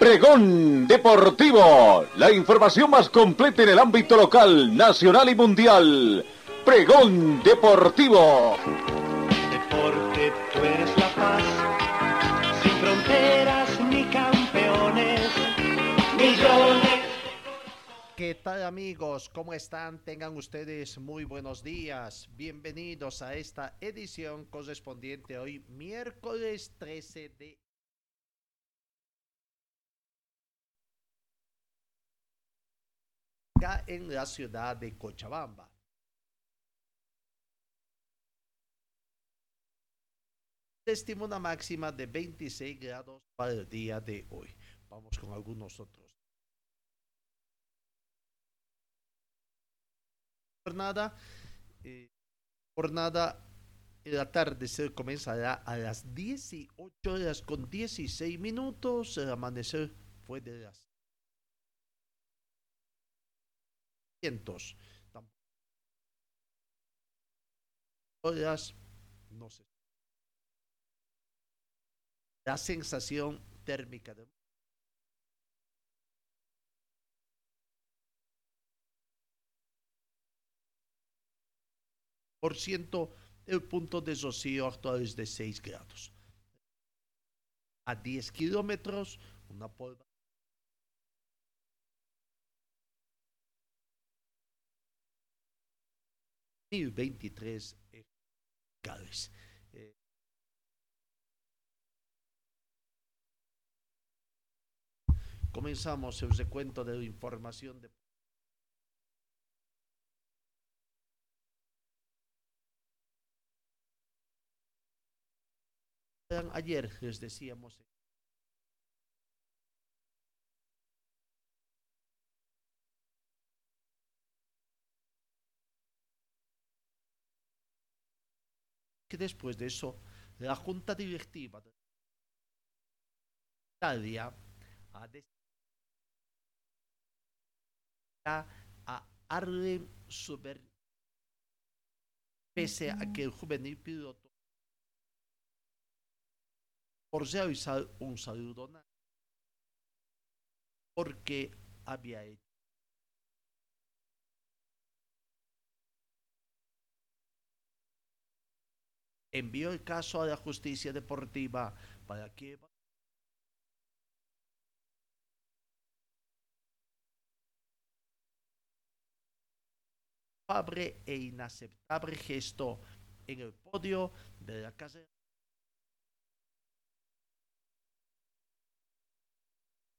Pregón Deportivo, la información más completa en el ámbito local, nacional y mundial. Pregón Deportivo. Deporte, tú eres la paz, sin fronteras ni campeones, millones. ¿Qué tal amigos? ¿Cómo están? Tengan ustedes muy buenos días. Bienvenidos a esta edición correspondiente hoy, miércoles 13 de acá en la ciudad de Cochabamba. Se una máxima de 26 grados para el día de hoy. Vamos con algunos otros. Jornada, eh, jornada, el atardecer comenzará a las 18 horas con 16 minutos. El amanecer fue de las vientos. Horas, no sé. La sensación térmica de por ciento, el punto de rocío actual es de 6 grados. A 10 kilómetros, una polva 1023 hectáreas. Eh, comenzamos el recuento de información de ayer les decíamos que después de eso la junta directiva de Italia ha a Arlen Suber pese a que el juvenil piloto por realizar un saludo porque había hecho envió el caso a la justicia deportiva para que e inaceptable gesto en el podio de la casa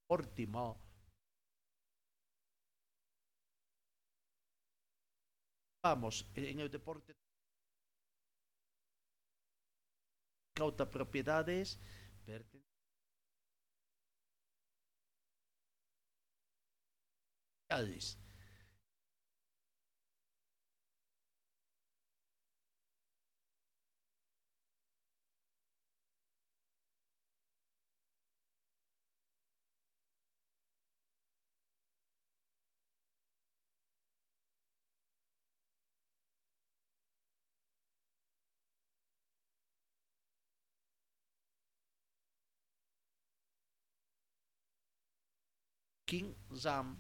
Portimao. Vamos en el deporte cauta propiedades. pertenecientes King Zam.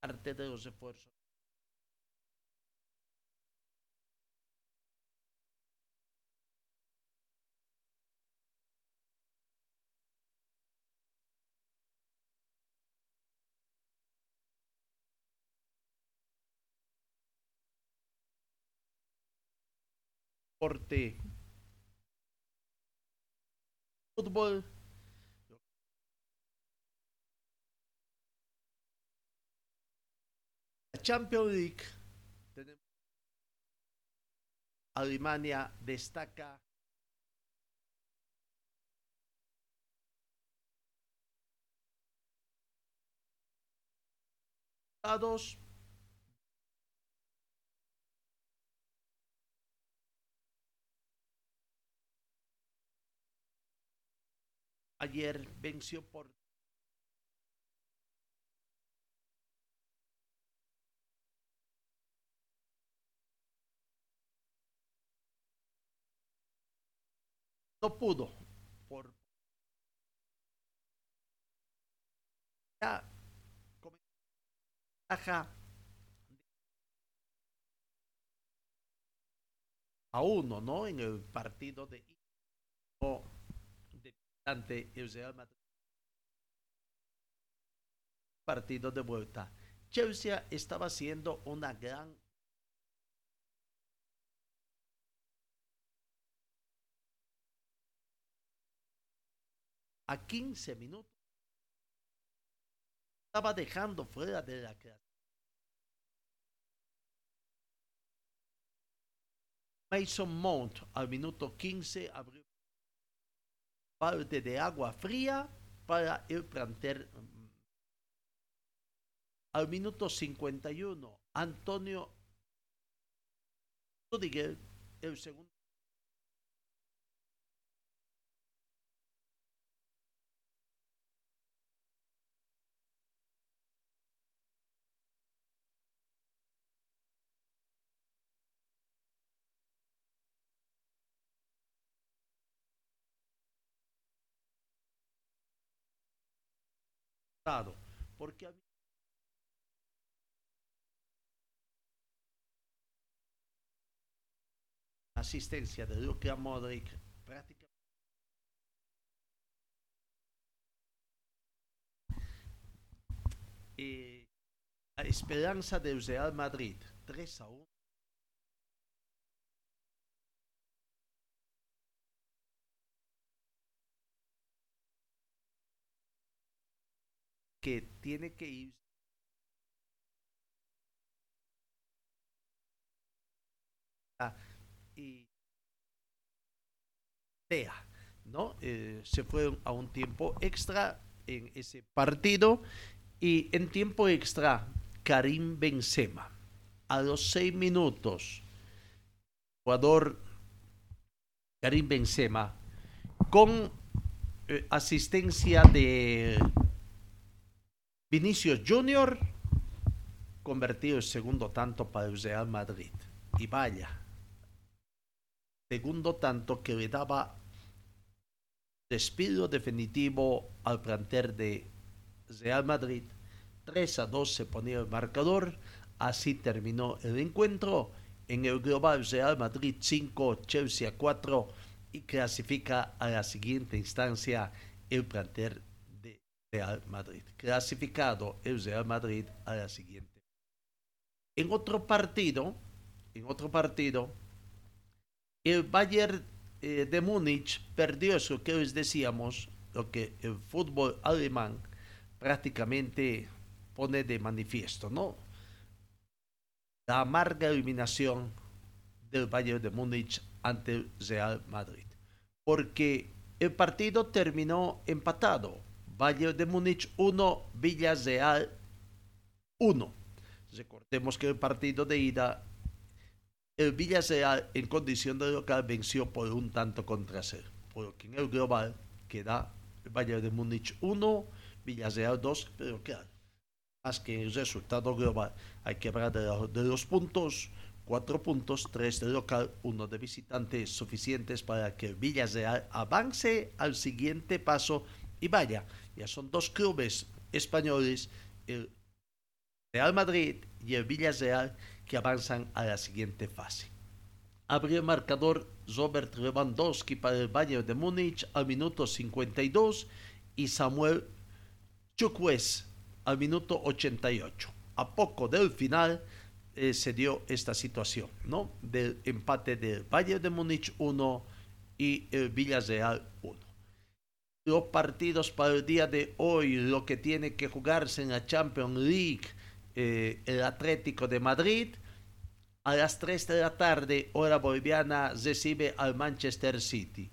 Parte de los esfuerzos. Porte fútbol. Champions League tenemos Alemania destaca dos Ayer venció por no pudo por ya ventaja a uno, ¿no? En el partido de ante el Real Madrid. Partido de vuelta. Chelsea estaba haciendo una gran a 15 minutos estaba dejando fuera de la creación. Mason Mount al minuto 15 abrió de agua fría para el planter. Al minuto 51, Antonio Rudiger, el segundo porque asistencia de Luka Modric prácticamente. Eh, la esperanza del Real Madrid 3 a 1 que tiene que ir y ¿no? Eh, se fue a un tiempo extra en ese partido y en tiempo extra Karim Benzema a los seis minutos jugador Karim Benzema con eh, asistencia de Vinicius Junior convertido el segundo tanto para el Real Madrid. Y vaya, segundo tanto que le daba despido definitivo al planter de Real Madrid. 3 a 2 se ponía el marcador. Así terminó el encuentro. En el global Real Madrid 5, Chelsea 4 y clasifica a la siguiente instancia el planter Real Madrid. Clasificado el Real Madrid a la siguiente. En otro partido, en otro partido, el Bayern eh, de Múnich perdió eso que les decíamos, lo que el fútbol alemán prácticamente pone de manifiesto, ¿no? La amarga eliminación del Bayern de Múnich ante el Real Madrid. Porque el partido terminó empatado Bayern de Múnich 1, Villarreal 1. Recordemos que el partido de ida, el Villarreal en condición de local venció por un tanto contra cero. Por lo que en el global queda el Bayern de Múnich 1, Villarreal 2, pero claro, más que el resultado global, hay que hablar de, los puntos. Cuatro puntos, tres de local, uno de visitante, suficientes para que Villarreal avance al siguiente paso y vaya, ya son dos clubes españoles, el Real Madrid y el Villarreal, que avanzan a la siguiente fase. Abrió el marcador Robert Lewandowski para el Bayern de Múnich al minuto 52 y Samuel Chukwes al minuto 88. A poco del final eh, se dio esta situación, ¿no? Del empate del Bayern de Múnich 1 y el Villarreal 1 los partidos para el día de hoy, lo que tiene que jugarse en la Champions League, eh, el Atlético de Madrid. A las 3 de la tarde, hora boliviana, recibe al Manchester City.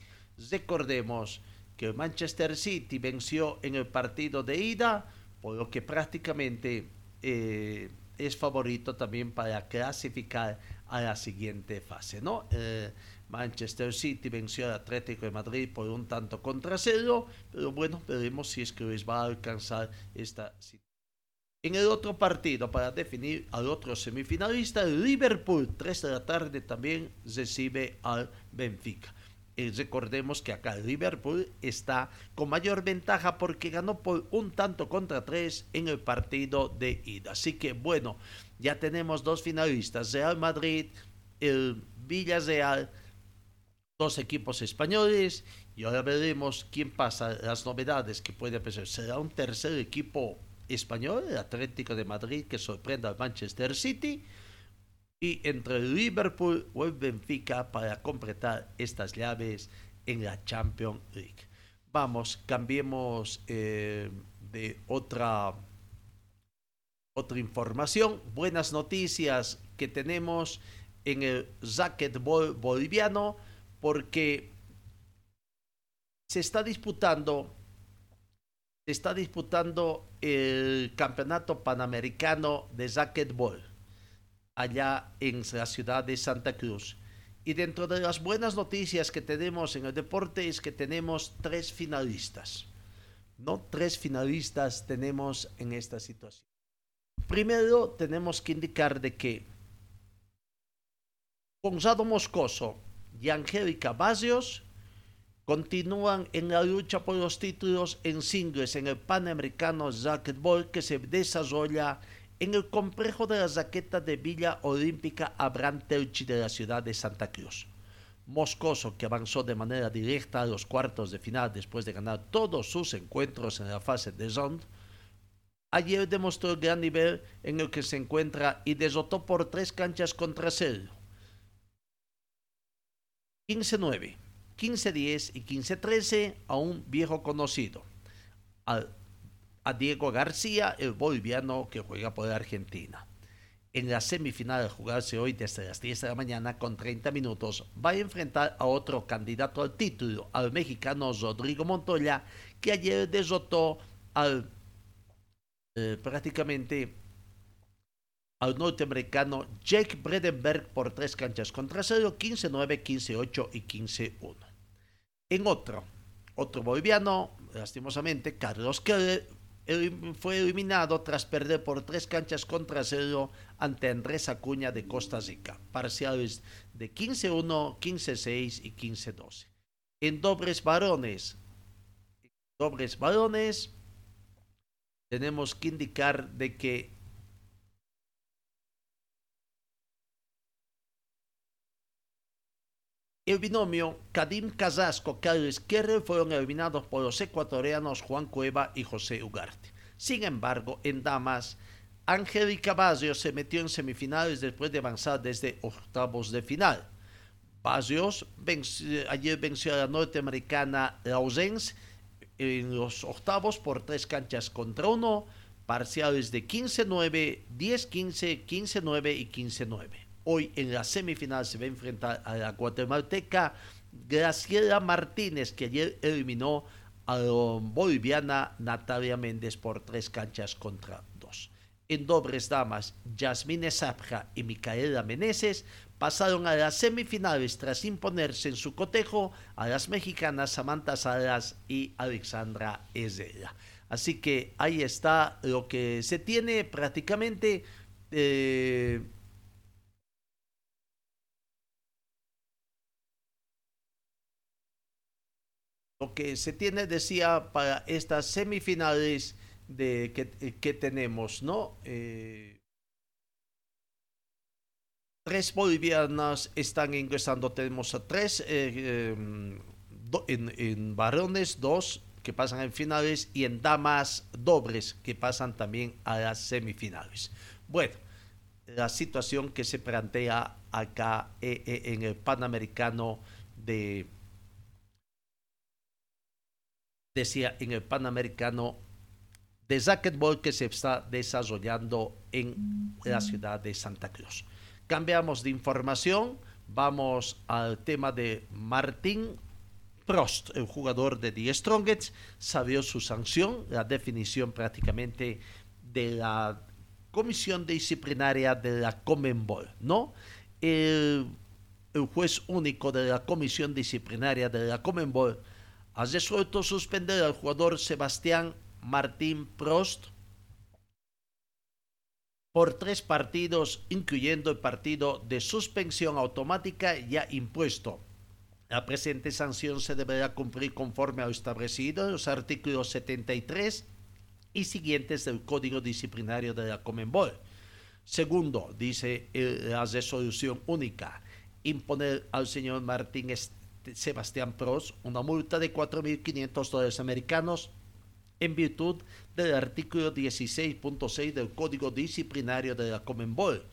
Recordemos que el Manchester City venció en el partido de ida, por lo que prácticamente eh, es favorito también para clasificar a la siguiente fase, ¿no? Eh, Manchester City venció al Atlético de Madrid por un tanto contra cero, pero bueno, veremos si es que les va a alcanzar esta situación. En el otro partido, para definir al otro semifinalista, Liverpool, 3 de la tarde, también recibe al Benfica. Y recordemos que acá Liverpool está con mayor ventaja porque ganó por un tanto contra tres en el partido de ida. Así que bueno, ya tenemos dos finalistas, Real Madrid, el Villarreal, dos equipos españoles y ahora veremos quién pasa, las novedades que puede pasar. Será un tercer equipo español, el Atlético de Madrid, que sorprenda al Manchester City. Y entre Liverpool o el Benfica para completar estas llaves en la Champions League. Vamos, cambiemos eh, de otra, otra información. Buenas noticias que tenemos en el racquetball boliviano porque se está disputando se está disputando el campeonato panamericano de racquetball allá en la ciudad de Santa Cruz. Y dentro de las buenas noticias que tenemos en el deporte es que tenemos tres finalistas. ¿No? Tres finalistas tenemos en esta situación. Primero tenemos que indicar de que Gonzalo Moscoso y Angélica Bazios continúan en la lucha por los títulos en singles en el Panamericano Racquetball que se desarrolla en el complejo de la raqueta de Villa Olímpica Abraham Telchi de la ciudad de Santa Cruz. Moscoso, que avanzó de manera directa a los cuartos de final después de ganar todos sus encuentros en la fase de round, ayer demostró el gran nivel en el que se encuentra y derrotó por tres canchas contra cero. 15-9. 15-10 y 15-13 a un viejo conocido, a, Diego García, el boliviano que juega por Argentina. En la semifinal a jugarse hoy desde las 10 de la mañana con 30 minutos, va a enfrentar a otro candidato al título, al mexicano Rodrigo Montoya, que ayer derrotó al eh, prácticamente al norteamericano Jake Bredenberg por tres canchas contra cero, 15-9, 15-8 y 15-1. En otro, otro boliviano, lastimosamente, Carlos Keller, fue eliminado tras perder por tres canchas contra cero ante Andrés Acuña de Costa Rica, parciales de 15-1, 15-6 y 15-12. En dobles varones, dobles varones, tenemos que indicar de que El binomio Kadim Casasco Carlos Kerrer fueron eliminados por los ecuatorianos Juan Cueva y José Ugarte. Sin embargo, en damas, Angélica Barrios se metió en semifinales después de avanzar desde octavos de final. Barrios ayer venció a la norteamericana Lausens en los octavos por tres canchas contra uno, parciales de 15-9, 10-15, 15-9 y 15-9. Hoy en la semifinal se va a enfrentar a la guatemalteca Graciela Martínez, que ayer eliminó a la boliviana Natalia Méndez por tres canchas contra dos. En dobles damas, Yasmine Zapja y Micaela Meneses pasaron a las semifinales tras imponerse en su cotejo a las mexicanas Samantha Salas y Alexandra Ezela. Así que ahí está lo que se tiene prácticamente. Eh, lo que se tiene, decía, para estas semifinales de, que, que tenemos, ¿no? Eh, tres bolivianas están ingresando, tenemos a tres eh, em, en, en, varones, dos que pasan en finales y en damas dobles que pasan también a las semifinales. Bueno, la situación que se plantea acá eh, en el Panamericano de decía en el Panamericano de racquetball que se está desarrollando en la ciudad de Santa Cruz. Cambiamos de información, vamos al tema de Martín Prost, el jugador de The Strongest, salió su sanción, la definición prácticamente de la comisión disciplinaria de la Comenbol, ¿no? El, el juez único de la comisión disciplinaria de la Comenbol ha resuelto suspender al jugador Sebastián Martín Prost por tres partidos, incluyendo el partido de suspensión automática ya impuesto. La presente sanción se deberá cumplir conforme a lo establecido en los artículos 73 y siguientes del Código Disciplinario de la Comenbol. Segundo, dice la resolución única, imponer al señor Martín Sebastián Pros una multa de 4.500 dólares americanos en virtud del artículo 16.6 del Código Disciplinario de la Comenbol.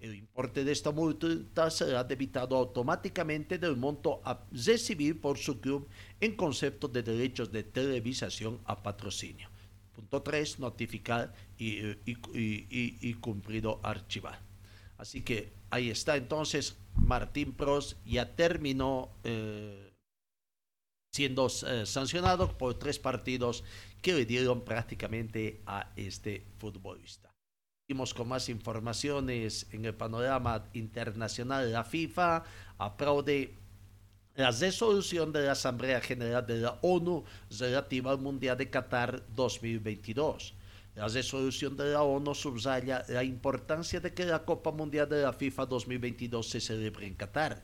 El importe de esta multa será debitado automáticamente del monto a recibir por su club en concepto de derechos de televisación a patrocinio. Punto 3. Notificar y, y, cumplido archivar. Así que ahí está entonces Martín Pros ya terminó eh, siendo eh, sancionado por tres partidos que le dieron prácticamente a este futbolista. Seguimos con más informaciones en el panorama internacional. La FIFA aplaude la resolución de la Asamblea General de la ONU relativa al Mundial de Qatar 2022. La resolución de la ONU subraya la importancia de que la Copa Mundial de la FIFA 2022 se celebre en Qatar.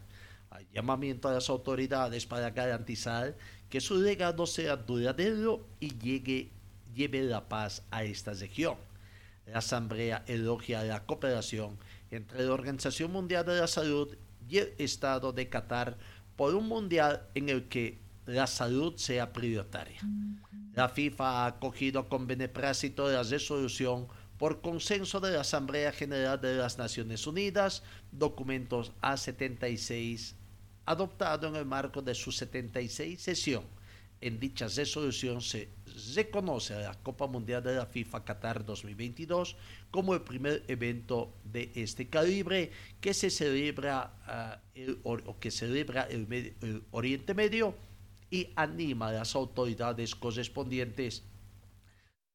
Hay llamamiento a las autoridades para garantizar que su legado sea duradero y llegue, lleve la paz a esta región. La Asamblea elogia la cooperación entre la Organización Mundial de la Salud y el Estado de Qatar por un mundial en el que la salud sea prioritaria. La FIFA ha acogido con beneplácito la resolución por consenso de la Asamblea General de las Naciones Unidas, documentos A76, adoptado en el marco de su 76 sesión. En dicha resolución se reconoce la Copa Mundial de la FIFA Qatar 2022 como el primer evento de este calibre que se celebra ah, o que celebra el Oriente Medio y anima a las autoridades correspondientes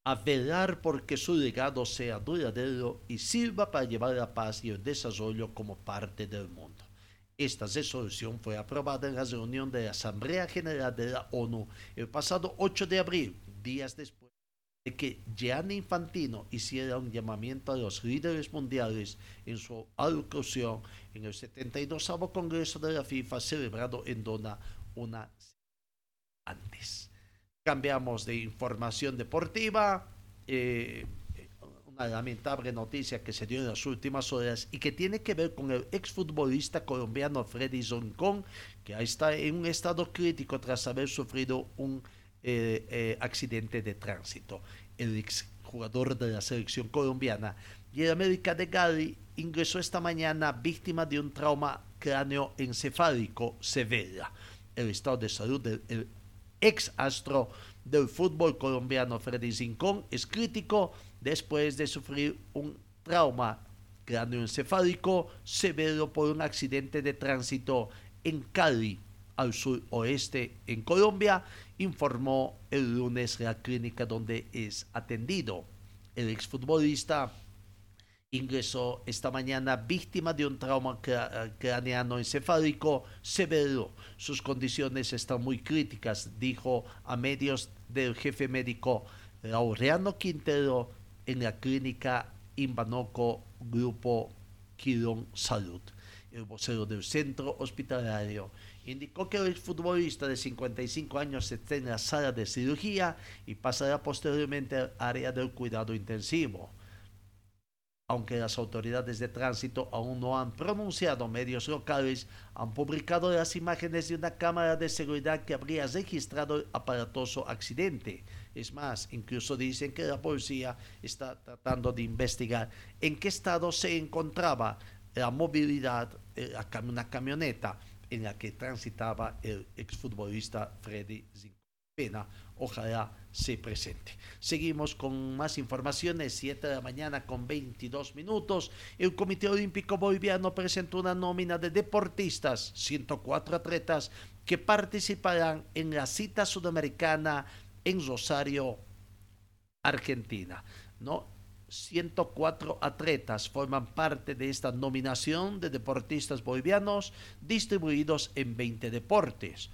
a velar porque su legado sea duradero y sirva para llevar la paz y el desarrollo como parte del mundo. Esta resolución fue aprobada en la reunión de la Asamblea General de la ONU el pasado 8 de abril, días después de que Gianni Infantino hiciera un llamamiento a los líderes mundiales en su alocución en el 72 Congreso de la FIFA celebrado en Dona una antes. Cambiamos de información deportiva. Eh, una lamentable noticia que se dio en las últimas horas y que tiene que ver con el exfutbolista colombiano Freddy Zoncón, que está en un estado crítico tras haber sufrido un eh, eh, accidente de tránsito. El exjugador de la selección colombiana y el América de Gali ingresó esta mañana víctima de un trauma cráneoencefálico severa. El estado de salud del ex astro del fútbol colombiano Freddy Zincón es crítico después de sufrir un trauma cráneoencefálico severo por un accidente de tránsito en Cali, al suroeste en Colombia, informó el lunes la clínica donde es atendido. El exfutbolista ingresó esta mañana víctima de un trauma craneano encefálico severo. Sus condiciones están muy críticas, dijo a medios del jefe médico Laureano Quintero en la clínica Imbanoco Grupo Quirón Salud. El vocero del centro hospitalario indicó que el futbolista de 55 años está en la sala de cirugía y pasará posteriormente al área del cuidado intensivo aunque las autoridades de tránsito aún no han pronunciado, medios locales han publicado las imágenes de una cámara de seguridad que habría registrado el aparatoso accidente. Es más, incluso dicen que la policía está tratando de investigar en qué estado se encontraba la movilidad, eh, una camioneta en la que transitaba el exfutbolista Freddy Zincopena. Ojalá se presente. Seguimos con más informaciones, 7 de la mañana con 22 minutos. El Comité Olímpico Boliviano presentó una nómina de deportistas, 104 atletas, que participarán en la cita sudamericana en Rosario, Argentina. ¿no? 104 atletas forman parte de esta nominación de deportistas bolivianos distribuidos en 20 deportes.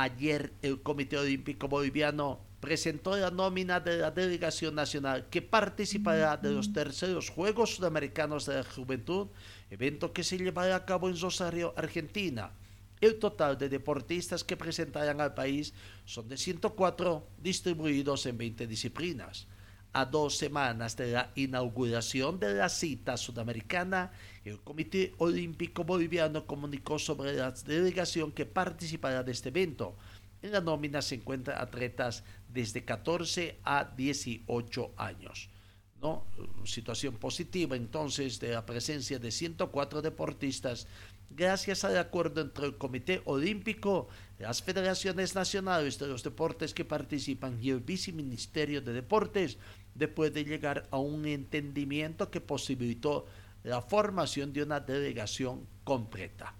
Ayer el Comité Olímpico Boliviano presentó la nómina de la delegación nacional que participará de los terceros Juegos Sudamericanos de la Juventud, evento que se llevará a cabo en Rosario, Argentina. El total de deportistas que presentarán al país son de 104 distribuidos en 20 disciplinas. A dos semanas de la inauguración de la cita sudamericana, el Comité Olímpico Boliviano comunicó sobre la delegación que participará de este evento. En la nómina se encuentran atletas desde 14 a 18 años. ¿no? Situación positiva entonces de la presencia de 104 deportistas gracias al acuerdo entre el Comité Olímpico, las federaciones nacionales de los deportes que participan y el viceministerio de deportes, después de llegar a un entendimiento que posibilitó la formación de una delegación completa.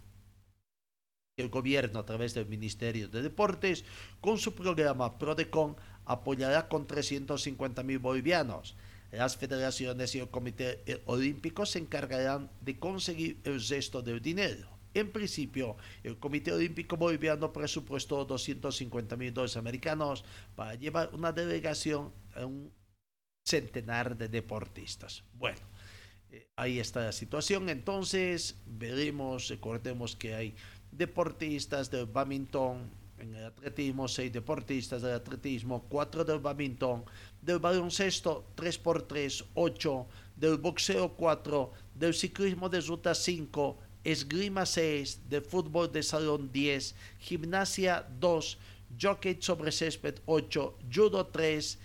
El gobierno, a través del Ministerio de Deportes, con su programa PRODECON, apoyará con 350 mil bolivianos. Las federaciones y el Comité Olímpico se encargarán de conseguir el resto del dinero. En principio, el Comité Olímpico Boliviano presupuestó 250 mil dólares americanos para llevar una delegación a un centenar de deportistas. Bueno, eh, ahí está la situación. Entonces, veremos, recordemos que hay deportistas del badminton, en el atletismo, seis deportistas del atletismo, cuatro del badminton, del baloncesto 3x3, 8, del boxeo 4, del ciclismo de ruta 5, esgrima 6, del fútbol de salón 10, gimnasia 2, jockey sobre césped 8, judo 3,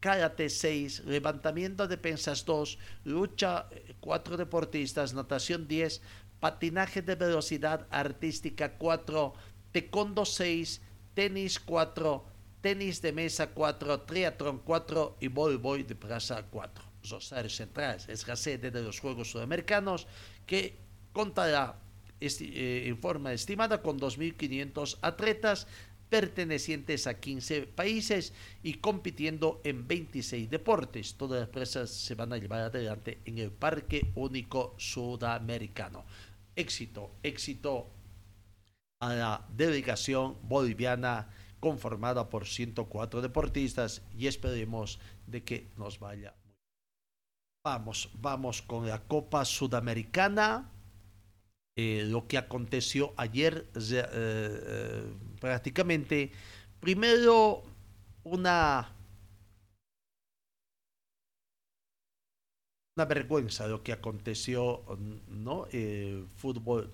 karate 6, levantamiento de pensas 2, lucha 4 eh, deportistas, natación 10, patinaje de velocidad artística 4, taekwondo 6, tenis 4, tenis de mesa 4, triatlón 4 y voleibol de plaza 4. Rosario Central es la sede de los Juegos Sudamericanos que contará eh, en forma estimada con 2.500 atletas pertenecientes a 15 países y compitiendo en 26 deportes. Todas las presas se van a llevar adelante en el Parque Único Sudamericano. Éxito, éxito a la delegación boliviana conformada por 104 deportistas y esperemos de que nos vaya. Vamos, vamos con la Copa Sudamericana. Eh, lo que aconteció ayer eh, eh, prácticamente, primero una una vergüenza lo que aconteció, ¿no? El fútbol,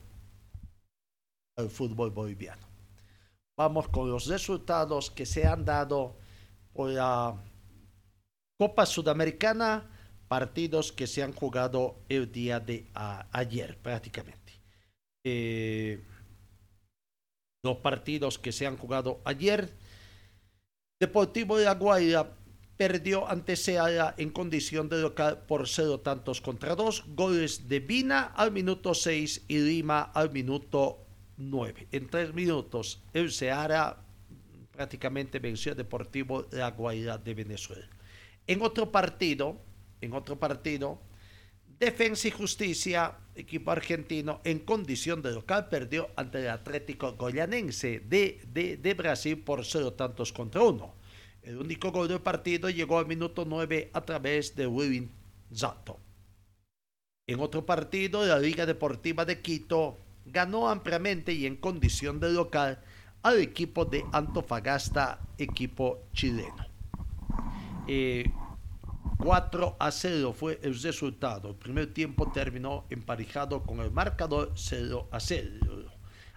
el fútbol boliviano. Vamos con los resultados que se han dado por la Copa Sudamericana, partidos que se han jugado el día de ayer prácticamente. Eh, los partidos que se han jugado ayer. Deportivo de La perdió ante Seara en condición de local por cero tantos contra dos. Goles de Vina al minuto 6 y Lima al minuto 9. En tres minutos, el Seara prácticamente venció a Deportivo La Guaira de Venezuela. En otro partido, en otro partido, Defensa y Justicia, equipo argentino, en condición de local, perdió ante el Atlético Goyanense de, de, Brasil por cero tantos contra uno. El único gol del partido llegó al minuto 9 a través de William Zato. En otro partido, la Liga Deportiva de Quito ganó ampliamente y en condición de local al equipo de Antofagasta, equipo chileno. 4 eh, a 0 fue el resultado. El primer tiempo terminó emparejado con el marcador 0 a 0.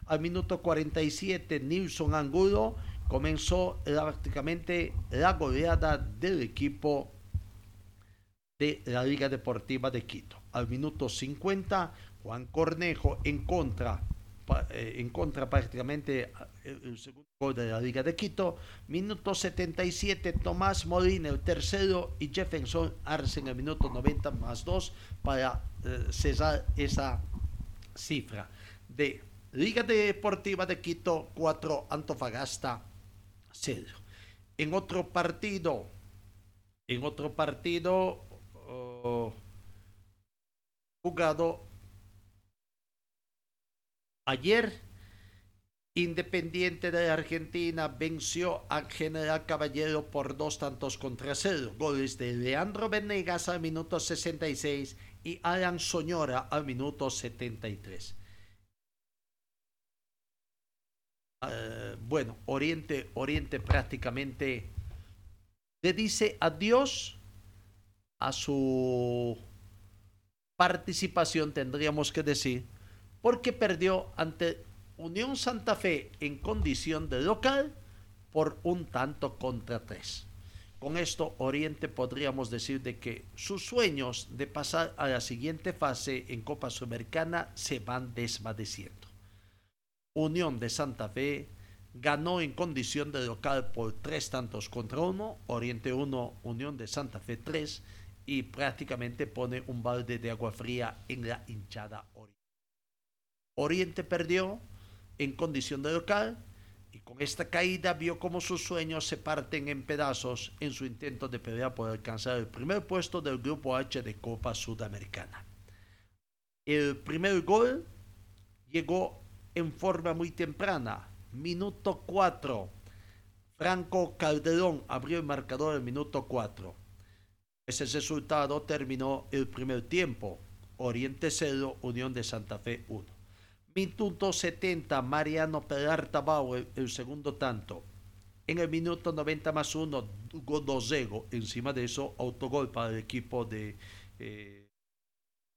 Al minuto 47, Nilson Angulo comenzó prácticamente la goleada del equipo de la Liga Deportiva de Quito. Al minuto 50, Juan Cornejo en contra, eh, en contra prácticamente eh, el, segundo gol de la Liga de Quito. Minuto 77, Tomás Molina el tercero y Jefferson Arce en el minuto 90 más 2 para eh, cesar esa cifra de Liga Deportiva de Quito 4, Antofagasta 0. En otro partido, en otro partido, oh, jugado ayer. Independiente de Argentina venció a General Caballero por dos tantos contra cero. Goles de Leandro Venegas al minuto 66 y Alan Soñora al minuto 73. Eh, bueno, Oriente, Oriente prácticamente le dice adiós a su participación, tendríamos que decir, porque perdió ante Unión Santa Fe en condición de local por un tanto contra tres. Con esto, Oriente podríamos decir de que sus sueños de pasar a la siguiente fase en Copa Sudamericana se van desvaneciendo. Unión de Santa Fe ganó en condición de local por tres tantos contra uno, Oriente 1, Unión de Santa Fe 3 y prácticamente pone un balde de agua fría en la hinchada Oriente. Oriente perdió en condición de local y con esta caída vio como sus sueños se parten en pedazos en su intento de pelear por alcanzar el primer puesto del Grupo H de Copa Sudamericana. El primer gol llegó en forma muy temprana, minuto 4. Franco Calderón abrió el marcador en minuto 4. Ese resultado terminó el primer tiempo. Oriente 0, Unión de Santa Fe 1. Minuto 70, Mariano Peralta Bauer, el segundo tanto. En el minuto 90 más 1, Godozego. Encima de eso, autogol para el equipo de eh,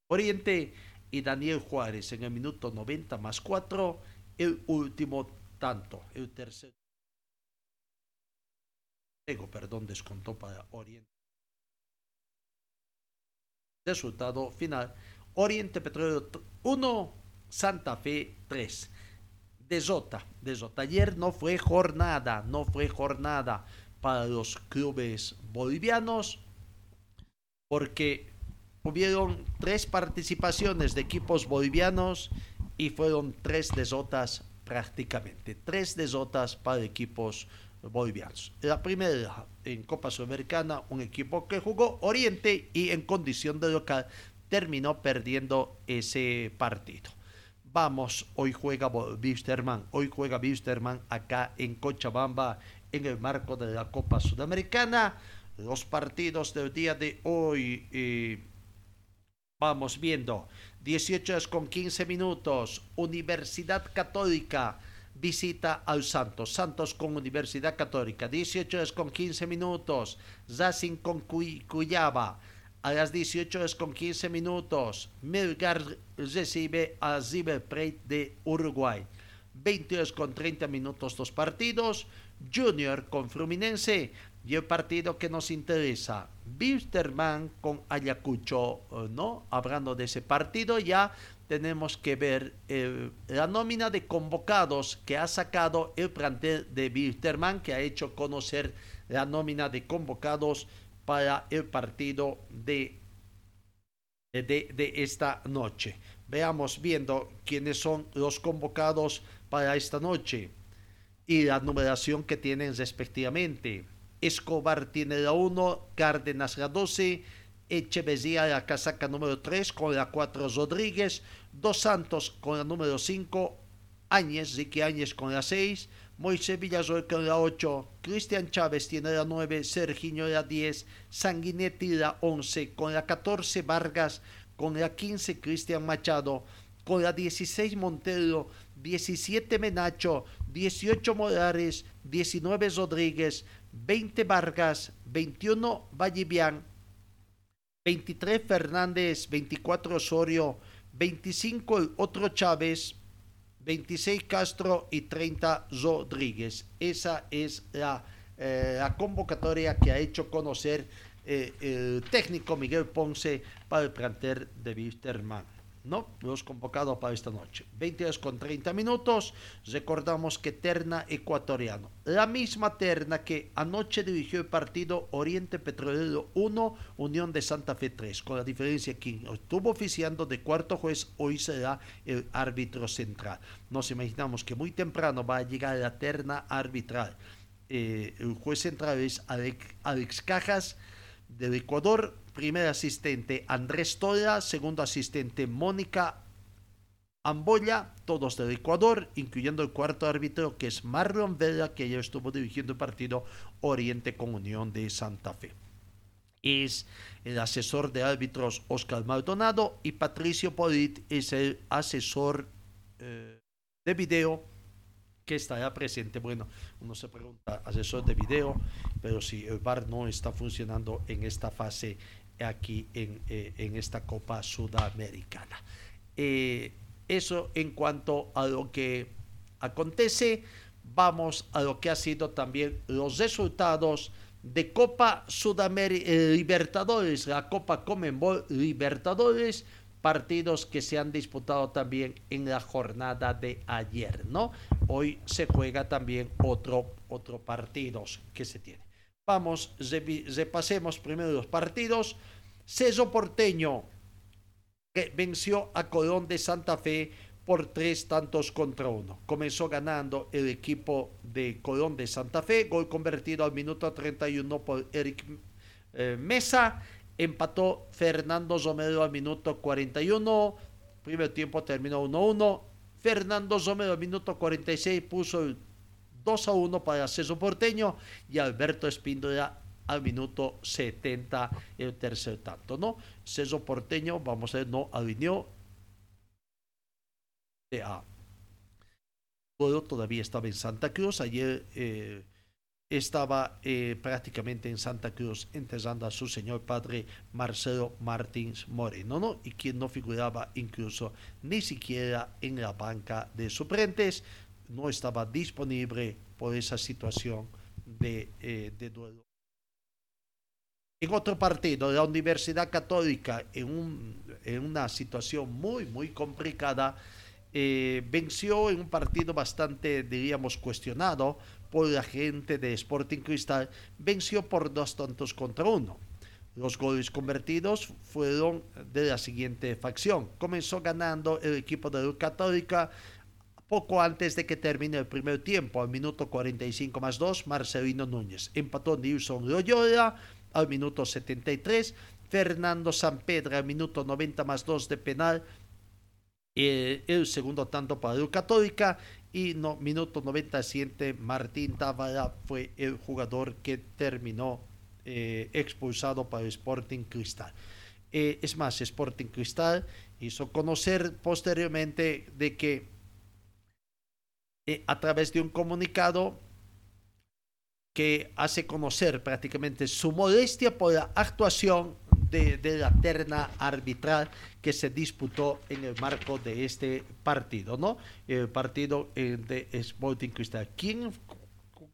Oriente y Daniel Juárez en el minuto 90 más 4, el último tanto, el tercer. Perdón, descontó para Oriente. Resultado final: Oriente Petróleo 1, Santa Fe 3. Desota, desota. Ayer no fue jornada, no fue jornada para los clubes bolivianos porque hubieron tres participaciones de equipos bolivianos y fueron tres desotas prácticamente. Tres desotas para equipos bolivianos. La primera en Copa Sudamericana, un equipo que jugó Oriente y en condición de local terminó perdiendo ese partido. Vamos, hoy juega Wisterman, hoy juega Wisterman acá en Cochabamba en el marco de la Copa Sudamericana. Los partidos del día de hoy eh, Vamos viendo. 18 horas con 15 minutos. Universidad Católica visita al Santos. Santos con Universidad Católica. 18 horas con 15 minutos. Racing con Cuyaba. A las 18 horas con 15 minutos. Melgar recibe a River de Uruguay. 20 horas con 30 minutos dos partidos. Junior con Fluminense y el partido que nos interesa, Wilstermann con Ayacucho, eh, ¿no? Hablando de ese partido, ya tenemos que ver eh, la nómina de convocados que ha sacado el plantel de Wilstermann, que ha hecho conocer la nómina de convocados para el partido de, de, de esta noche. Veamos viendo quiénes son los convocados para esta noche y la numeración que tienen respectivamente. Escobar tiene la 1, Cárdenas la 12, Echeverría la casaca número 3 con la 4 Rodríguez, Dos Santos con la número 5, Áñez, Ricky Áñez con la 6, Moisés Villasol con la 8, Cristian Chávez tiene la 9, Serginho la 10, Sanguinetti la 11, con la 14 Vargas, con la 15 Cristian Machado, con la 16 Montero, 17 Menacho, 18 Morales, 19 Rodríguez, 20 Vargas, 21 Vallivian, 23 Fernández, 24 Osorio, 25 el otro Chávez, 26 Castro y 30 Rodríguez. Esa es la, eh, la convocatoria que ha hecho conocer eh, el técnico Miguel Ponce para el planter de Wisterman. ¿No? Los convocados para esta noche. 20 horas con 30 minutos. Recordamos que terna ecuatoriano. La misma terna que anoche dirigió el partido Oriente Petrolero 1, Unión de Santa Fe 3. Con la diferencia que estuvo oficiando de cuarto juez, hoy será el árbitro central. Nos imaginamos que muy temprano va a llegar la terna arbitral. Eh, el juez central es Alex, Alex Cajas del Ecuador primer asistente Andrés Toya, segundo asistente Mónica Amboya, todos del Ecuador, incluyendo el cuarto árbitro que es Marlon Vela, que ya estuvo dirigiendo el partido Oriente con Unión de Santa Fe. Es el asesor de árbitros Oscar Maldonado y Patricio Polit es el asesor eh, de video que estará presente. Bueno, uno se pregunta, asesor de video, pero si el VAR no está funcionando en esta fase aquí en, eh, en esta Copa Sudamericana. Eh, eso en cuanto a lo que acontece. Vamos a lo que ha sido también los resultados de Copa Sudamérica eh, Libertadores, la Copa Comenbol Libertadores, partidos que se han disputado también en la jornada de ayer, ¿no? Hoy se juega también otro, otro partidos que se tiene. Vamos, repasemos primero los partidos. Ceso Porteño que venció a Colón de Santa Fe por tres tantos contra uno. Comenzó ganando el equipo de Colón de Santa Fe, gol convertido al minuto 31 por Eric eh, Mesa. Empató Fernando Romero al minuto 41. Primer tiempo terminó 1-1. Fernando Romero al minuto 46 puso el 2 1 para Ceso Porteño y Alberto Espíndola al minuto 70 el tercer tanto, ¿no? Ceso Porteño, vamos a ver, no alineó. A. Todavía estaba en Santa Cruz. Ayer eh, estaba eh, prácticamente en Santa Cruz enterrando a su señor padre Marcelo Martins Moreno, ¿no? Y quien no figuraba incluso ni siquiera en la banca de suplentes, no estaba disponible por esa situación de, eh, de duelo en otro partido, la Universidad Católica, en, un, en una situación muy, muy complicada, eh, venció en un partido bastante, diríamos, cuestionado por la gente de Sporting Cristal, venció por dos tantos contra uno. Los goles convertidos fueron de la siguiente facción. Comenzó ganando el equipo de la Católica poco antes de que termine el primer tiempo, al minuto 45 más 2, Marcelino Núñez. Empató Nilson Loyola al minuto 73, Fernando Pedro al minuto 90 más 2 de penal, eh, el segundo tanto para el Católica y no, minuto 97 Martín Tábara fue el jugador que terminó eh, expulsado para el Sporting Cristal. Eh, es más, Sporting Cristal hizo conocer posteriormente de que a través de un comunicado que hace conocer prácticamente su modestia por la actuación de, la terna arbitral que se disputó en el marco de este partido, ¿no? El partido eh, de Sporting Cristal. ¿Quién,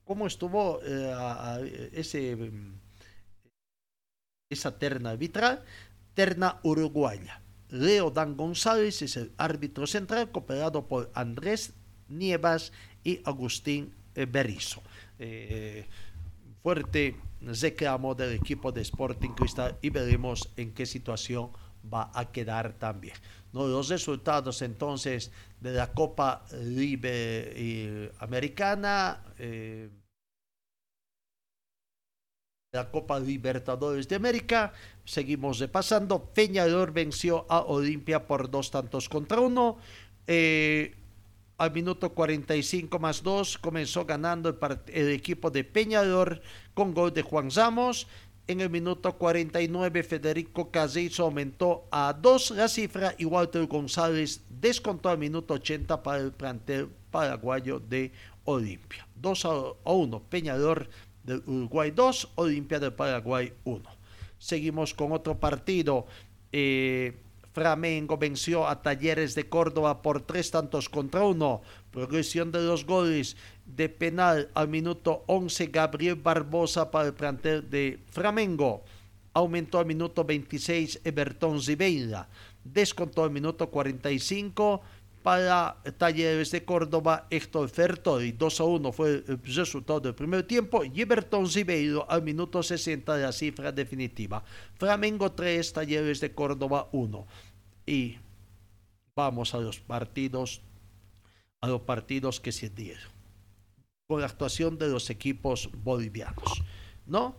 cómo estuvo eh, ese, esa terna arbitral? Terna uruguaya. Leo Dan González es el árbitro central, cooperado por Andrés Nievas y Agustín eh, Berizo. Eh, fuerte reclamo del equipo de Sporting Cristal y veremos en qué situación va a quedar también. ¿No? Los resultados entonces de la Copa Libre Americana, eh, la Copa Libertadores de América, seguimos repasando. Peñador venció a Olimpia por dos tantos contra uno. Eh, al minuto 45 más 2 comenzó ganando el, equipo de Peñador con gol de Juan Ramos. En el minuto 49 Federico Casillo aumentó a 2 la cifra y Walter González descontó al minuto 80 para el plantel paraguayo de Olimpia. 2 a 1 Peñador del Uruguay 2, Olimpia del Paraguay 1. Seguimos con otro partido. Eh, Flamengo venció a Talleres de Córdoba por tres tantos contra uno. Progresión de los goles de penal al minuto 11 Gabriel Barbosa para el plantel de Flamengo. Aumentó al minuto 26 Everton Zibeira. Descontó al minuto 45 para Talleres de Córdoba Héctor Fertori. 2 a 1 fue el resultado del primer tiempo y Everton Zibeiro al minuto 60 la cifra definitiva. Flamengo 3, Talleres de Córdoba 1 y vamos a los partidos, a los partidos que se dieron, con la actuación de los equipos bolivianos, ¿no?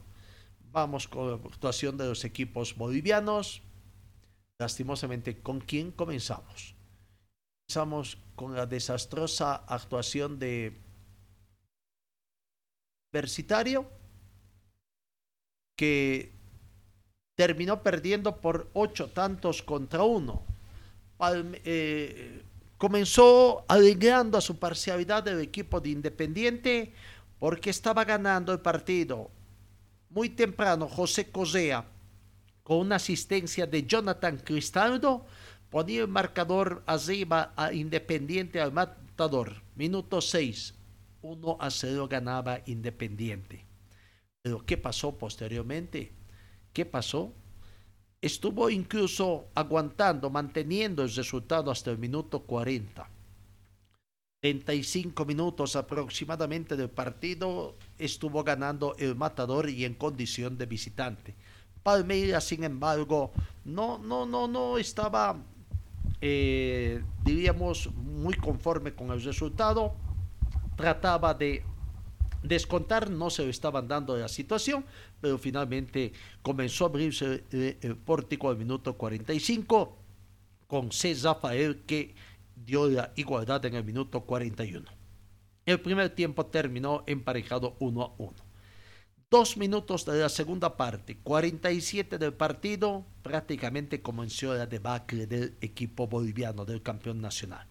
Vamos con la actuación de los equipos bolivianos. Lastimosamente, ¿con quién comenzamos? Comenzamos con la desastrosa actuación de Versitario, que terminó perdiendo por ocho tantos contra uno. Eh, comenzó alegrando a su parcialidad el equipo de Independiente porque estaba ganando el partido. Muy temprano, José Cosea, con una asistencia de Jonathan Cristaldo, ponía el marcador arriba a Independiente al matador. Minuto 6, 1 a 0 ganaba Independiente. Pero ¿qué pasó posteriormente? ¿Qué pasó? Estuvo incluso aguantando, manteniendo el resultado hasta el minuto 40. 35 minutos aproximadamente del partido estuvo ganando el matador y en condición de visitante. Palmeiras, sin embargo, no, no, no, no estaba, eh, diríamos, muy conforme con el resultado. Trataba de descontar, no se lo estaban dando la situación, pero finalmente comenzó a abrirse el, pórtico al minuto 45 con César Rafael que dio la igualdad en el minuto 41. El primer tiempo terminó emparejado 1 a 1. Dos minutos de la segunda parte, 47 del partido, prácticamente comenzó la debacle del equipo boliviano, del campeón nacional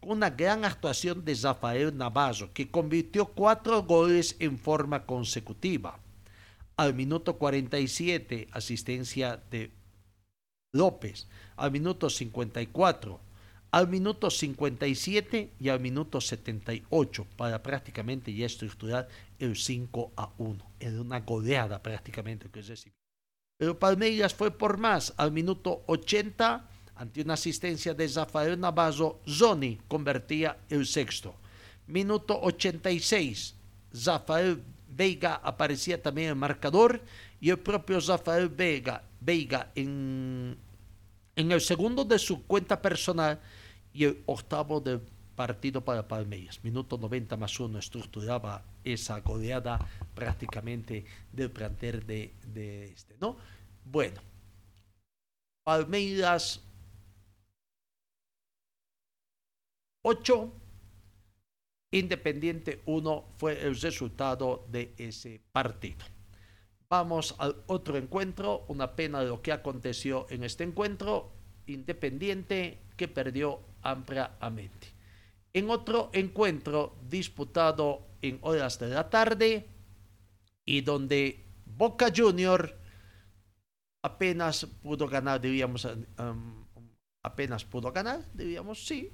una gran actuación de Rafael Navarro, que convirtió cuatro goles en forma consecutiva. Al minuto 47, asistencia de López. Al minuto 54, al minuto 57 y al minuto 78 para prácticamente ya estructurar el 5 a 1. Era una goleada prácticamente que recibió. Pero Palmeiras fue por más. Al minuto 80 ante una asistencia de Rafael Navarro, Zoni convertía el sexto. Minuto 86, Rafael Veiga aparecía también en el marcador y el propio Rafael Veiga, Veiga en, en el segundo de su cuenta personal y el octavo del partido para Palmeiras. Minuto 90 más uno estructuraba esa goleada prácticamente del plantel de, este, ¿no? Bueno, Palmeiras 8. Independiente 1 fue el resultado de ese partido. Vamos al otro encuentro, una pena de lo que aconteció en este encuentro, Independiente que perdió ampliamente. En otro encuentro disputado en horas de la tarde y donde Boca Junior apenas pudo ganar, diríamos, apenas pudo ganar, diríamos, sí,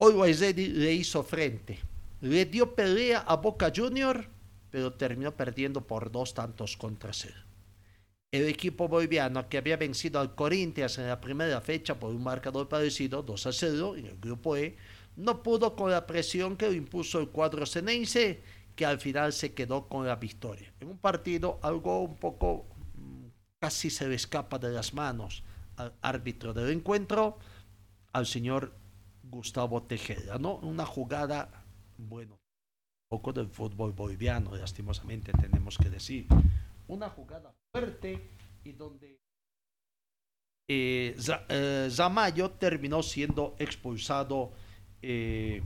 Always le hizo frente. Le dio pelea a Boca Junior, pero terminó perdiendo por dos tantos contra cero. El equipo boliviano que había vencido al Corinthians en la primera fecha por un marcador parecido, 2 a 0, en el grupo E, no pudo con la presión que le impuso el cuadro cenense, que al final se quedó con la victoria. En un partido algo un poco mm, casi se le escapa de las manos al árbitro del encuentro, al señor Gustavo Tejeda, ¿no? Una jugada, bueno, poco del fútbol boliviano, lastimosamente tenemos que decir. Una jugada fuerte y donde eh, eh, Zamayo terminó siendo expulsado eh,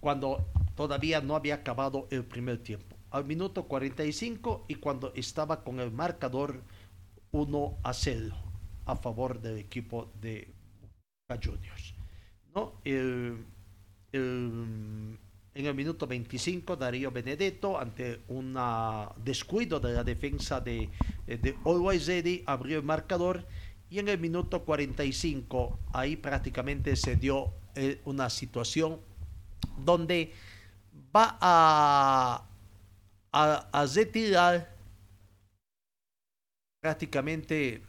cuando todavía no había acabado el primer tiempo. Al minuto 45 y cuando estaba con el marcador 1 a 0 a favor del equipo de Juniors en el minuto 25 Darío Benedetto ante un descuido de la defensa de, de Always Ready abrió el marcador y en el minuto 45 ahí prácticamente se dio una situación donde va a, a, retirar prácticamente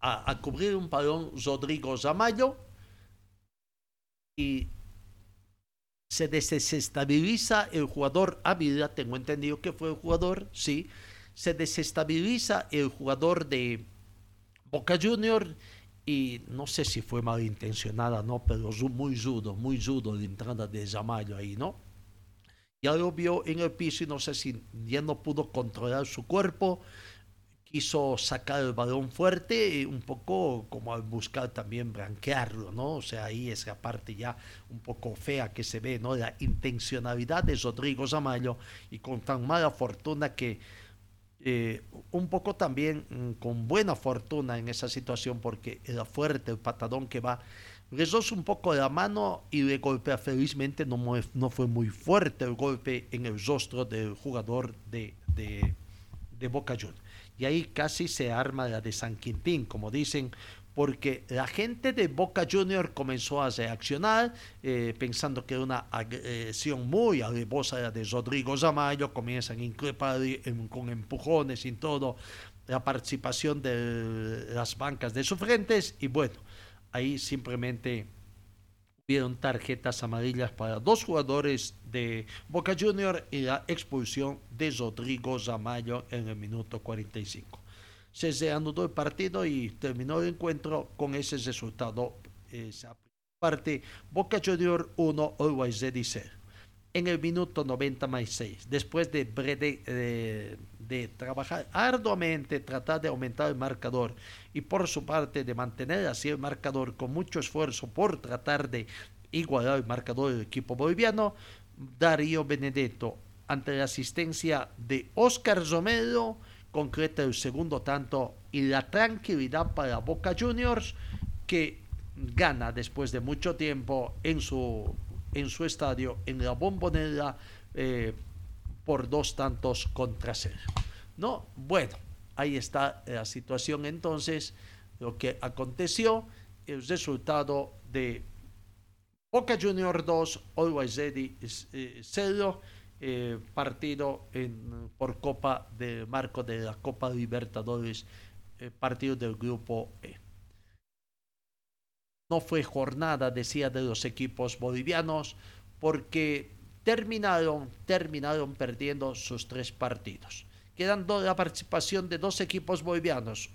a, cubrir un balón Rodrigo Zamayo y se desestabiliza el jugador. Ávila, tengo entendido que fue el jugador, sí, se desestabiliza el jugador de Boca Junior y no sé si fue malintencionada, no, pero muy rudo, muy rudo la entrada de Zamayo ahí, ¿no? Ya lo vio en el piso y no sé si ya no pudo controlar su cuerpo quiso sacar el balón fuerte, un poco como al buscar también branquearlo, ¿no? O sea, ahí es la parte ya un poco fea que se ve, ¿no? La intencionalidad de Rodrigo Zamayo y con tan mala fortuna que eh, un poco también mm, con buena fortuna en esa situación porque era fuerte el patadón que va. Rezóse un poco la mano y le golpea felizmente no, no fue muy fuerte el golpe en el rostro del jugador de, de, de Boca Juniors. Y ahí casi se arma la de San Quintín, como dicen, porque la gente de Boca Junior comenzó a reaccionar eh, pensando que era una agresión muy alevosa de Rodrigo Zamayo, comienzan a increpar con empujones y todo la participación de las bancas de sufrentes y bueno, ahí simplemente vieron tarjetas amarillas para dos jugadores de Boca Junior y la expulsión de Rodrigo Zamayo en el minuto 45. Se anudó el partido y terminó el encuentro con ese resultado. Esa parte, Boca Junior 1, Always Ready 0 en el minuto 90 más 6, después de, de, de, trabajar arduamente, tratar de aumentar el marcador y por su parte de mantener así el marcador con mucho esfuerzo por tratar de igualar el marcador del equipo boliviano, Darío Benedetto, ante la asistencia de Oscar Romero, concreta el segundo tanto y la tranquilidad para Boca Juniors, que gana después de mucho tiempo en su en su estadio, en la bombonera, eh, por dos tantos contra cero. ¿No? Bueno, ahí está la situación entonces, lo que aconteció, el resultado de Boca Junior 2, Always Ready 0, eh, partido en, por Copa de marco de la Copa Libertadores, eh, partido del grupo E. No fue jornada, decía, de los equipos bolivianos, porque terminaron, terminaron perdiendo sus tres partidos, quedando la participación de dos equipos bolivianos,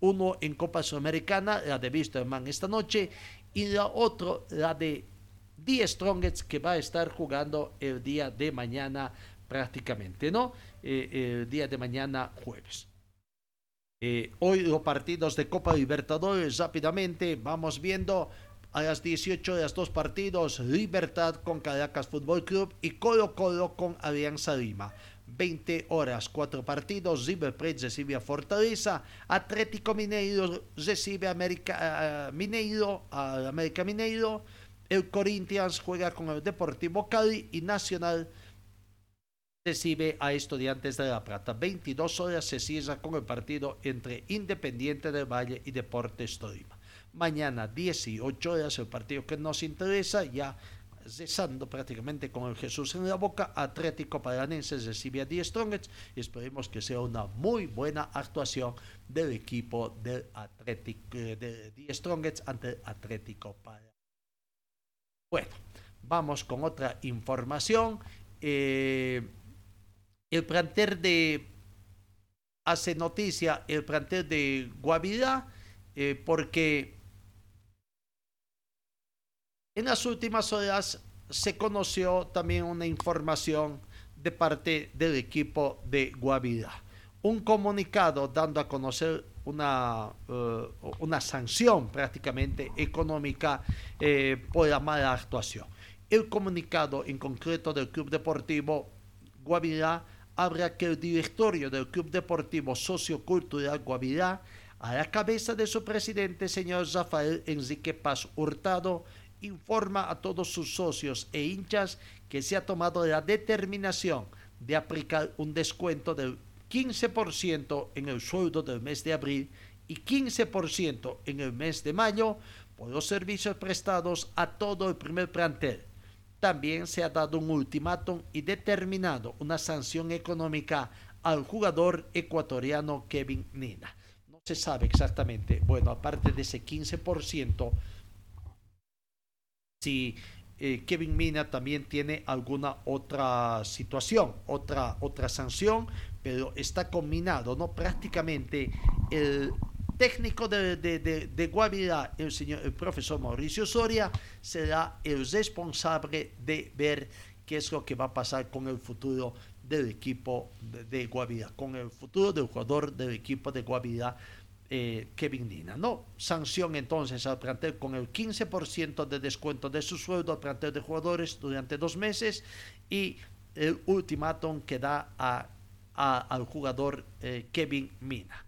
uno en Copa Sudamericana, la de Wisterman esta noche, y la otra, la de Die Strongets, que va a estar jugando el día de mañana prácticamente, ¿no? Eh, el día de mañana jueves. Eh, hoy los partidos de Copa Libertadores rápidamente vamos viendo a las 18 de los dos partidos Libertad con Caracas Fútbol Club y Colo Colo con Alianza Lima 20 horas, cuatro partidos River Plate recibe a Fortaleza Atlético Mineiro recibe a América Mineiro a América Mineiro el Corinthians juega con el Deportivo Cali y Nacional recibe a Estudiantes de La Plata. 22 horas se cierra con el partido entre Independiente del Valle y Deportes Tolima. Mañana 18 horas el partido que nos interesa, ya cesando prácticamente con el Jesús en la boca, Atlético Paranense recibe a Die Strongets y esperemos que sea una muy buena actuación del equipo del Atlético eh, de Die Strongets ante Atlético Paranense. Bueno, vamos con otra información. Eh, el plantel de hace noticia el plantel de Guavirá eh, porque en las últimas horas se conoció también una información de parte del equipo de Guavirá. Un comunicado dando a conocer una, eh, una sanción prácticamente económica eh, por la mala actuación. El comunicado en concreto del Club Deportivo Guavirá habrá que el directorio del Club Deportivo Sociocultural Guavirá, a la cabeza de su presidente, señor Rafael Enrique Paz Hurtado, informa a todos sus socios e hinchas que se ha tomado la determinación de aplicar un descuento del 15% en el sueldo del mes de abril y 15% en el mes de mayo por los servicios prestados a todo el primer plantel también se ha dado un ultimátum y determinado una sanción económica al jugador ecuatoriano Kevin Nina. No se sabe exactamente, bueno, aparte de ese 15%, si eh, Kevin Mina también tiene alguna otra situación, otra, otra sanción, pero está combinado, ¿no? Prácticamente el técnico de, de, Guavirá, el, señor, el profesor Mauricio Soria, será el responsable de ver qué es lo que va a pasar con el futuro del equipo de, de Guavirá, con el futuro del jugador del equipo de Guavirá, eh, Kevin Nina. No, sanción entonces al plantel con el 15% de descuento de su sueldo al plantel de jugadores durante dos meses y el ultimátum que da al jugador eh, Kevin Mina.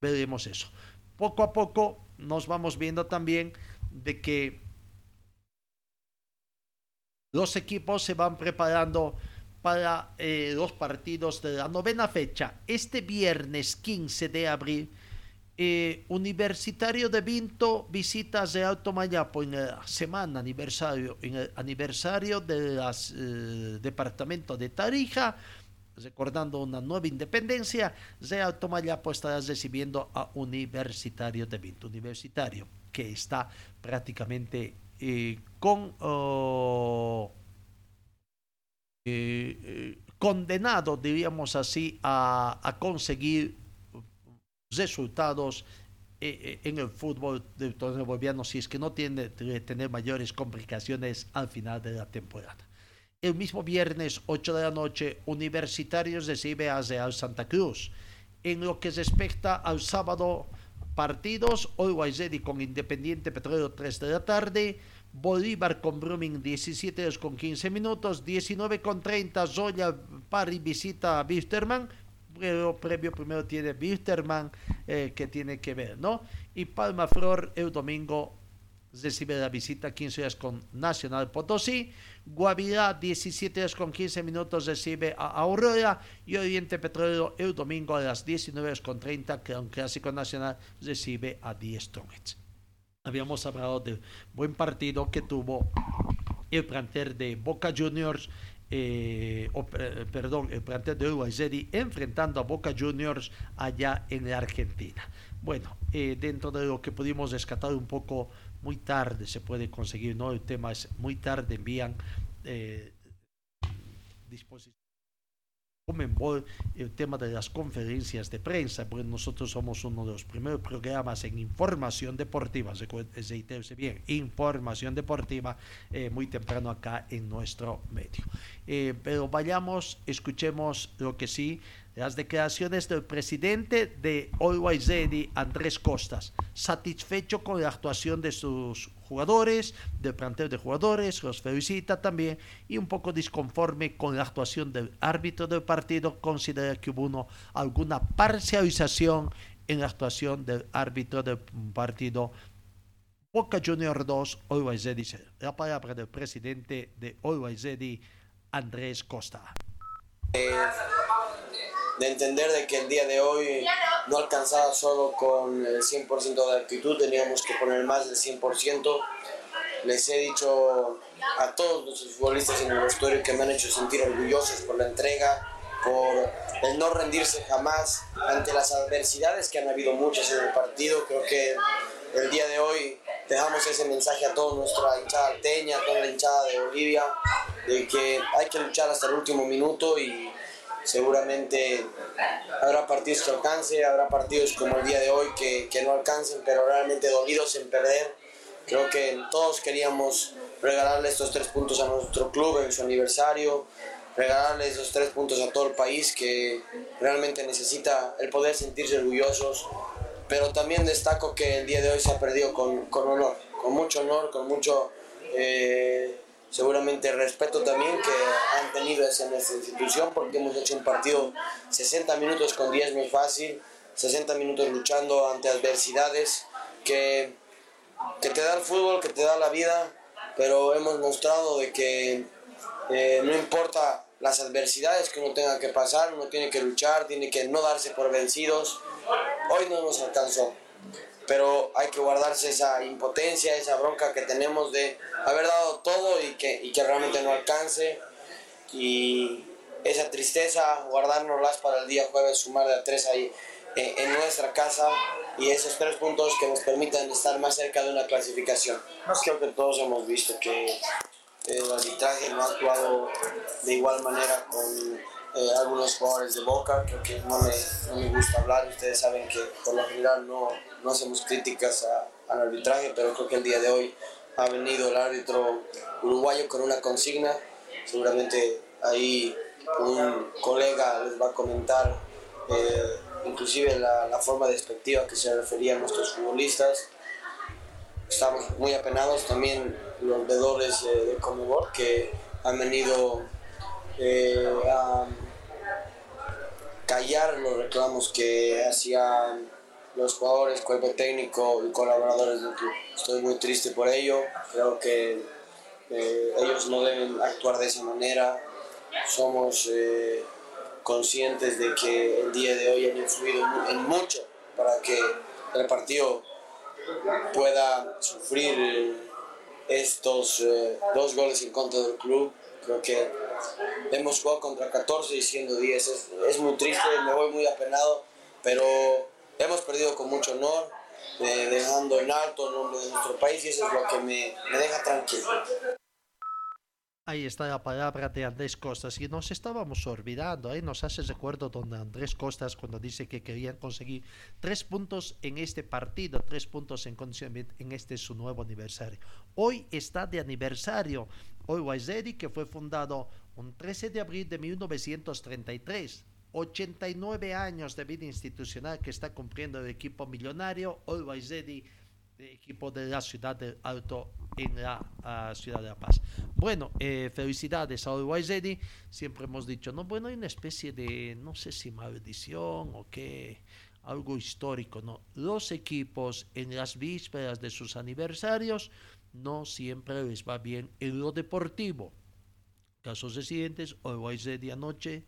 Veremos eso. Poco a poco nos vamos viendo también de que los equipos se van preparando para eh, los partidos de la novena fecha. Este viernes 15 de abril, eh, Universitario de Vinto visita a Real Tomayapo en la semana aniversario, en el aniversario del eh, departamento de Tarija, recordando una nueva independencia, Real Tomayapo estará recibiendo a Universitario de Vinto, Universitario que está prácticamente eh, con oh, eh, eh, condenado, diríamos así, a, conseguir resultados eh, en el fútbol del torneo boliviano si es que no tiene que tener mayores complicaciones al final de la temporada. El mismo viernes 8 de la noche, Universitarios recibe a Real Santa Cruz. En lo que respecta al sábado, partidos, Always Ready con Independiente Petrolero 3 de la tarde, Bolívar con Brumming 17 horas con 15 minutos, 19 con 30 Zoya Pari visita a Bisterman, pero previo primero tiene Bisterman eh, que tiene que ver, ¿no? Y Palma Flor el domingo recibe la visita 15 horas con Nacional Potosí, Guavirá 17 horas con 15 minutos recibe a Aurora y Oriente Petrolero el domingo a las 19 horas con 30 que un clásico nacional recibe a 10 Strongets habíamos hablado del buen partido que tuvo el plantel de Boca Juniors, eh, eh, perdón, el plantel de Uruguay enfrentando a Boca Juniors allá en la Argentina. Bueno, eh, dentro de lo que pudimos rescatar un poco, muy tarde se puede conseguir, ¿no? El tema es muy tarde envían disposición Comenbol el tema de las conferencias de prensa, porque nosotros somos uno de los primeros programas en información deportiva, reiterarse bien, información deportiva eh, muy temprano acá en nuestro medio. Eh, pero vayamos, escuchemos lo que sí las declaraciones del presidente de Always Ready, Andrés Costas, satisfecho con la actuación de sus jugadores, del plantel de jugadores, los felicita también y un poco disconforme con la actuación del árbitro del partido, considera que hubo alguna parcialización en la actuación del árbitro del partido Boca Junior 2, Always Ready. La palabra del presidente de Always Ready, Andrés Costa. De entender de que el día de hoy no alcanzaba solo con el 100% de actitud, teníamos que poner más del 100%. Les he dicho a todos los futbolistas en el vestuario que me han hecho sentir orgullosos por la entrega, por el no rendirse jamás ante las adversidades que han habido muchas en el partido. Creo que el día de hoy dejamos ese mensaje a toda nuestra hinchada alteña, a toda la hinchada de Bolivia, de que hay que luchar hasta el último minuto y seguramente habrá partidos que alcance, habrá partidos como el día de hoy que, que, no alcancen, pero realmente dolidos en perder. Creo que todos queríamos regalarle estos tres puntos a nuestro club en su aniversario, regalarle esos tres puntos a todo el país que realmente necesita el poder sentirse orgullosos, pero también destaco que el día de hoy se ha perdido con, con honor, con mucho honor, con mucho... Eh, seguramente respeto también que han tenido hacia nuestra institución porque hemos hecho un partido 60 minutos con 10 muy fácil, 60 minutos luchando ante adversidades que, que te da el fútbol, que te da la vida, pero hemos mostrado de que eh, no importa las adversidades que uno tenga que pasar, uno tiene que luchar, tiene que no darse por vencidos. Hoy no nos alcanzó, pero hay que guardarse esa impotencia, esa bronca que tenemos de haber dado todo y que, y que realmente no alcance. Y esa tristeza, guardárnoslas para el día jueves, sumar de a tres ahí en, en nuestra casa y esos tres puntos que nos permitan estar más cerca de una clasificación. Creo que todos hemos visto que el arbitraje no ha actuado de igual manera con eh, algunos jugadores de Boca, creo que no me, no me, gusta hablar, ustedes saben que por lo general no, no hacemos críticas a, al arbitraje, pero creo que el día de hoy ha venido el árbitro uruguayo con una consigna seguramente ahí un colega les va a comentar eh, inclusive la, la, forma despectiva que se refería a nuestros futbolistas. Estamos muy apenados también los veedores eh, de Comebol que han venido eh, a los reclamos que hacían los jugadores, cuerpo técnico y colaboradores del club. Estoy muy triste por ello, creo que eh, ellos no deben actuar de esa manera. Somos eh, conscientes de que el día de hoy han influido en mucho para que el partido pueda sufrir estos eh, dos goles en contra del club. Creo que hemos jugado contra 14 y siendo 10. Es, es muy triste, me voy muy apenado, pero hemos perdido con mucho honor, eh, dejando en alto el nombre de nuestro país y eso es lo que me, me deja tranquilo. Ahí está la palabra de Andrés Costas y nos estábamos olvidando, ahí nos hace recuerdo donde Andrés Costas cuando dice que querían conseguir tres puntos en este partido, tres puntos en en este su nuevo aniversario. Hoy está de aniversario, hoy Waizedi que fue fundado un 13 de abril de 1933, 89 años de vida institucional que está cumpliendo el equipo millonario, hoy Waizedi equipo de la ciudad del Alto en la uh, ciudad de La Paz. Bueno, eh, felicidades a Uruguay Siempre hemos dicho, no, bueno, hay una especie de, no sé si maldición o qué, algo histórico, ¿no? Los equipos en las vísperas de sus aniversarios no siempre les va bien en lo deportivo. Casos recientes, Uruguay anoche,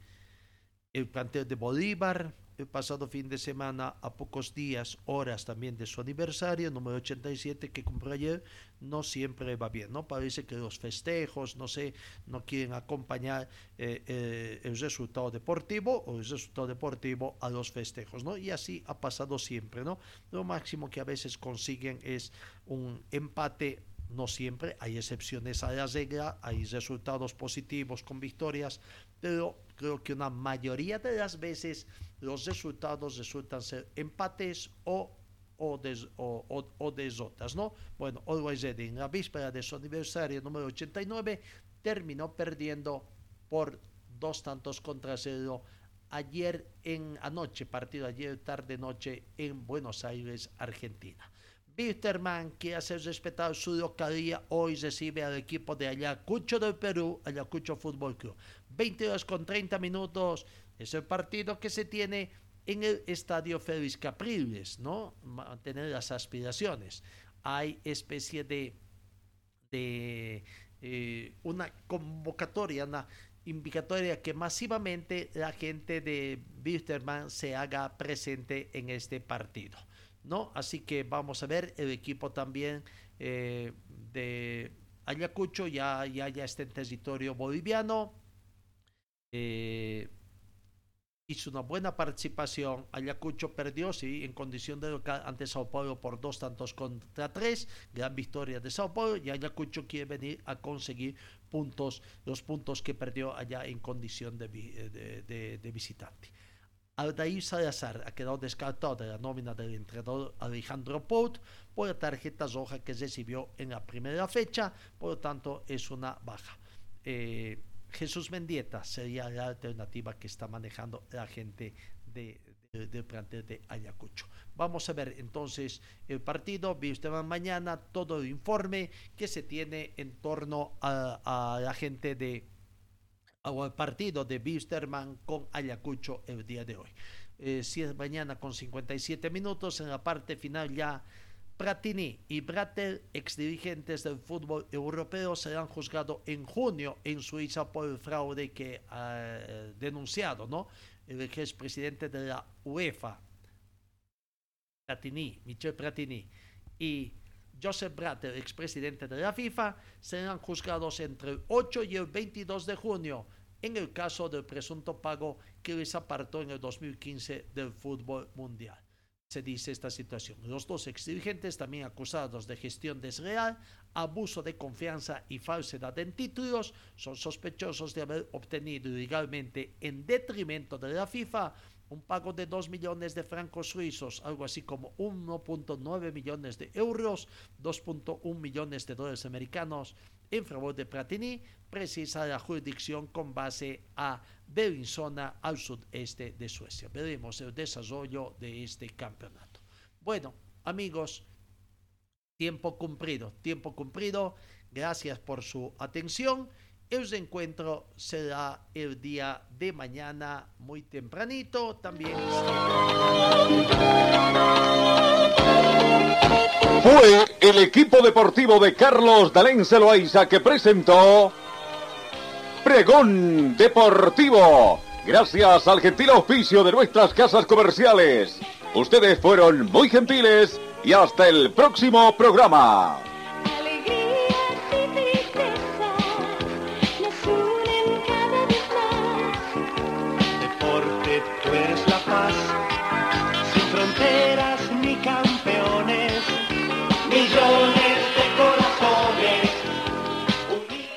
el plantel de Bolívar, el pasado fin de semana, a pocos días, horas también de su aniversario, número 87 que cumplió ayer, no siempre va bien, ¿no? Parece que los festejos, no sé, no quieren acompañar eh, eh, el resultado deportivo o el resultado deportivo a los festejos, ¿no? Y así ha pasado siempre, ¿no? Lo máximo que a veces consiguen es un empate no siempre, hay excepciones a la regla, hay resultados positivos con victorias, pero creo que una mayoría de las veces los resultados resultan ser empates o o, des, o, o, desotas, ¿no? Bueno, Always Ready en la víspera de su aniversario número 89 terminó perdiendo por dos tantos contra cero ayer en anoche, partido ayer tarde noche en Buenos Aires, Argentina. Bitterman, que hace respetar su localía, hoy recibe al equipo de Ayacucho del Perú, Ayacucho Fútbol Club. 22 con 30 minutos, es el partido que se tiene en el estadio Félix Capriles, ¿no? Mantener las aspiraciones. Hay especie de, de eh, una convocatoria, una invitatoria que masivamente la gente de Bitterman se haga presente en este partido. ¿No? Así que vamos a ver el equipo también eh, de Ayacucho, ya, ya, ya está en territorio boliviano. Eh, hizo una buena participación. Ayacucho perdió, sí, en condición de local ante Sao Paulo por dos tantos contra tres. Gran victoria de Sao Paulo y Ayacucho quiere venir a conseguir puntos, los puntos que perdió allá en condición de, de, de, de visitante. Aldair Salazar ha quedado descartado de la nómina del entrenador Alejandro Pout por la tarjeta roja que recibió en la primera fecha, por lo tanto es una baja. Eh, Jesús Mendieta sería la alternativa que está manejando la gente de, de, del plantel de Ayacucho. Vamos a ver entonces el partido, viste mañana todo el informe que se tiene en torno a, a la gente de partido de Bisterman con Ayacucho el día de hoy. Eh, si es mañana con 57 minutos, en la parte final ya Pratini y Bratel, ex dirigentes del fútbol europeo, serán juzgados en junio en Suiza por el fraude que ha denunciado ¿no? el expresidente de la UEFA, Pratini, Michel Pratini, y Joseph Bratter, expresidente de la FIFA, serán juzgados entre el 8 y el 22 de junio en el caso del presunto pago que les apartó en el 2015 del fútbol mundial. Se dice esta situación. Los dos exdirigentes, también acusados de gestión desleal, abuso de confianza y falsedad en títulos, son sospechosos de haber obtenido ilegalmente, en detrimento de la FIFA, un pago de 2 millones de francos suizos, algo así como 1.9 millones de euros, 2.1 millones de dólares americanos en favor de Platini precisa la jurisdicción con base a Bellinzona al sudeste de Suecia. Veremos el desarrollo de este campeonato. Bueno, amigos, tiempo cumplido, tiempo cumplido. Gracias por su atención. El encuentro será el día de mañana muy tempranito. También. Fue el equipo deportivo de Carlos Dalén Celoaiza que presentó Pregón Deportivo. Gracias al gentil oficio de nuestras casas comerciales. Ustedes fueron muy gentiles y hasta el próximo programa.